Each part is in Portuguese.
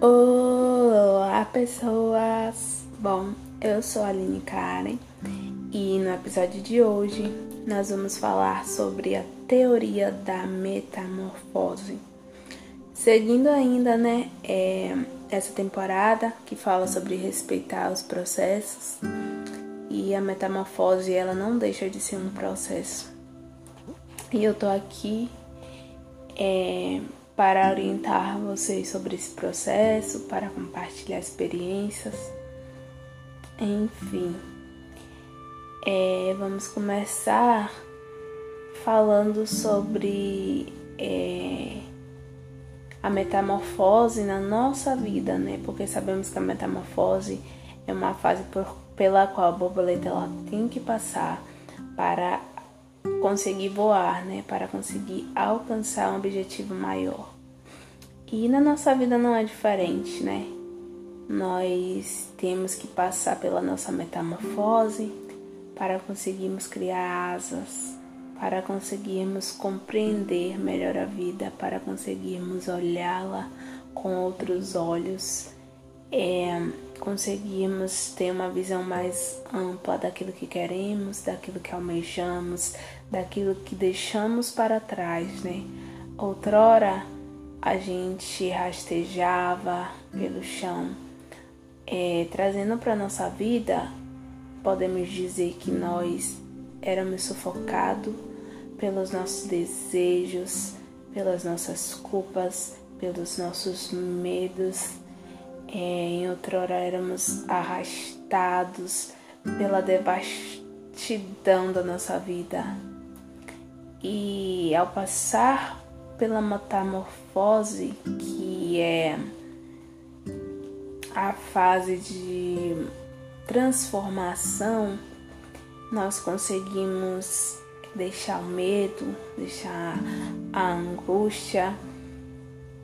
Olá, pessoas! Bom, eu sou a Aline Karen e no episódio de hoje nós vamos falar sobre a teoria da metamorfose. Seguindo ainda, né, é, essa temporada que fala sobre respeitar os processos e a metamorfose ela não deixa de ser um processo. E eu tô aqui é, para orientar vocês sobre esse processo, para compartilhar experiências, enfim. É, vamos começar falando sobre é, a metamorfose na nossa vida, né? Porque sabemos que a metamorfose é uma fase por, pela qual a borboleta ela tem que passar para conseguir voar, né? Para conseguir alcançar um objetivo maior. E na nossa vida não é diferente, né? Nós temos que passar pela nossa metamorfose para conseguirmos criar asas, para conseguirmos compreender melhor a vida, para conseguirmos olhá-la com outros olhos, é, conseguirmos ter uma visão mais ampla daquilo que queremos, daquilo que almejamos, daquilo que deixamos para trás, né? Outrora a gente rastejava pelo chão, é, trazendo para nossa vida, podemos dizer que nós éramos sufocados pelos nossos desejos, pelas nossas culpas, pelos nossos medos. É, em outrora éramos arrastados pela devastidão da nossa vida. E ao passar pela metamorfose, que é a fase de transformação, nós conseguimos deixar o medo, deixar a angústia,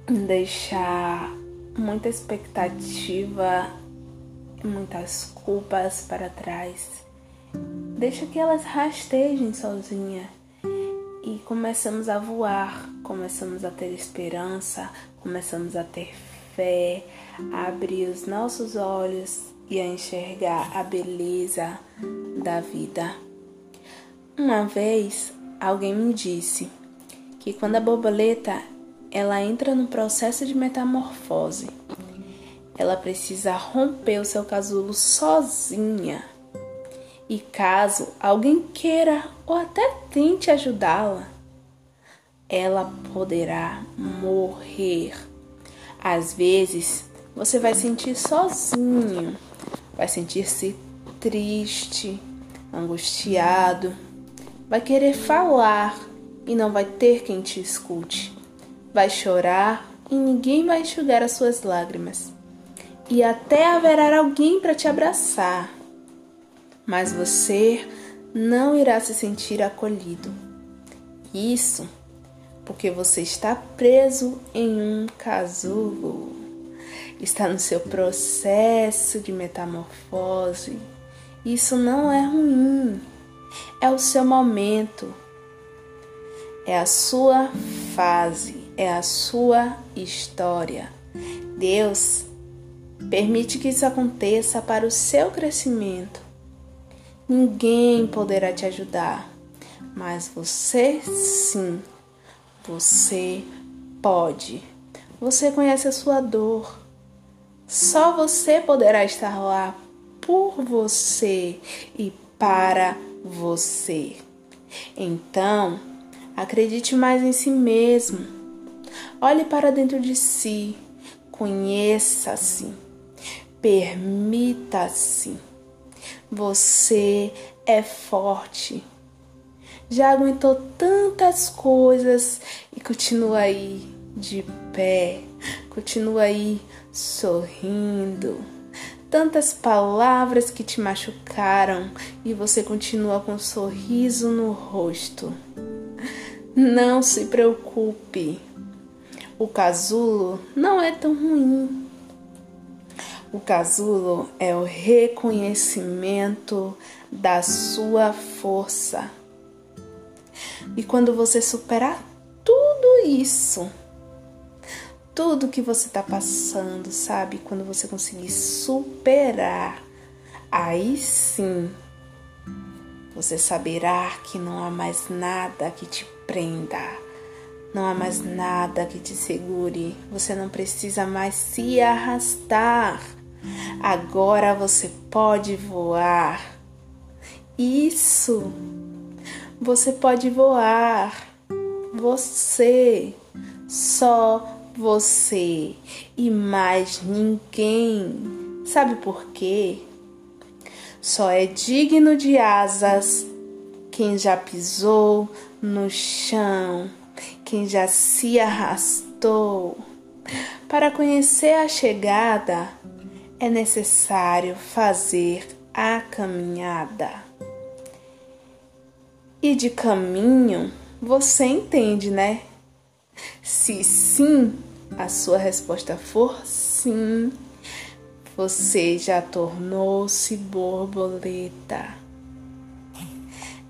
deixar muita expectativa, muitas culpas para trás. Deixa que elas rastejem sozinha e começamos a voar, começamos a ter esperança, começamos a ter fé, a abrir os nossos olhos e a enxergar a beleza da vida. Uma vez alguém me disse que quando a borboleta ela entra no processo de metamorfose, ela precisa romper o seu casulo sozinha e caso alguém queira ou até tente ajudá-la, ela poderá morrer. Às vezes, você vai sentir sozinho, vai sentir-se triste, angustiado, vai querer falar e não vai ter quem te escute. Vai chorar e ninguém vai enxugar as suas lágrimas. E até haverá alguém para te abraçar mas você não irá se sentir acolhido. Isso porque você está preso em um casulo, está no seu processo de metamorfose. Isso não é ruim, é o seu momento, é a sua fase, é a sua história. Deus permite que isso aconteça para o seu crescimento Ninguém poderá te ajudar, mas você sim, você pode. Você conhece a sua dor. Só você poderá estar lá por você e para você. Então, acredite mais em si mesmo. Olhe para dentro de si. Conheça-se. Permita-se. Você é forte. Já aguentou tantas coisas e continua aí de pé, continua aí sorrindo. Tantas palavras que te machucaram e você continua com um sorriso no rosto. Não se preocupe. O casulo não é tão ruim. O casulo é o reconhecimento da sua força. E quando você superar tudo isso, tudo que você está passando, sabe? Quando você conseguir superar, aí sim você saberá que não há mais nada que te prenda, não há mais nada que te segure, você não precisa mais se arrastar. Agora você pode voar. Isso! Você pode voar. Você, só você e mais ninguém. Sabe por quê? Só é digno de asas quem já pisou no chão, quem já se arrastou. Para conhecer a chegada, é necessário fazer a caminhada. E de caminho, você entende, né? Se sim, a sua resposta for sim, você já tornou-se borboleta.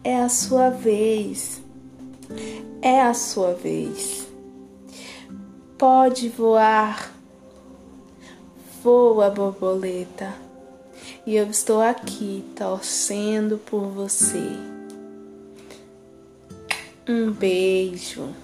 É a sua vez. É a sua vez. Pode voar. Voa, borboleta. E eu estou aqui torcendo por você. Um beijo.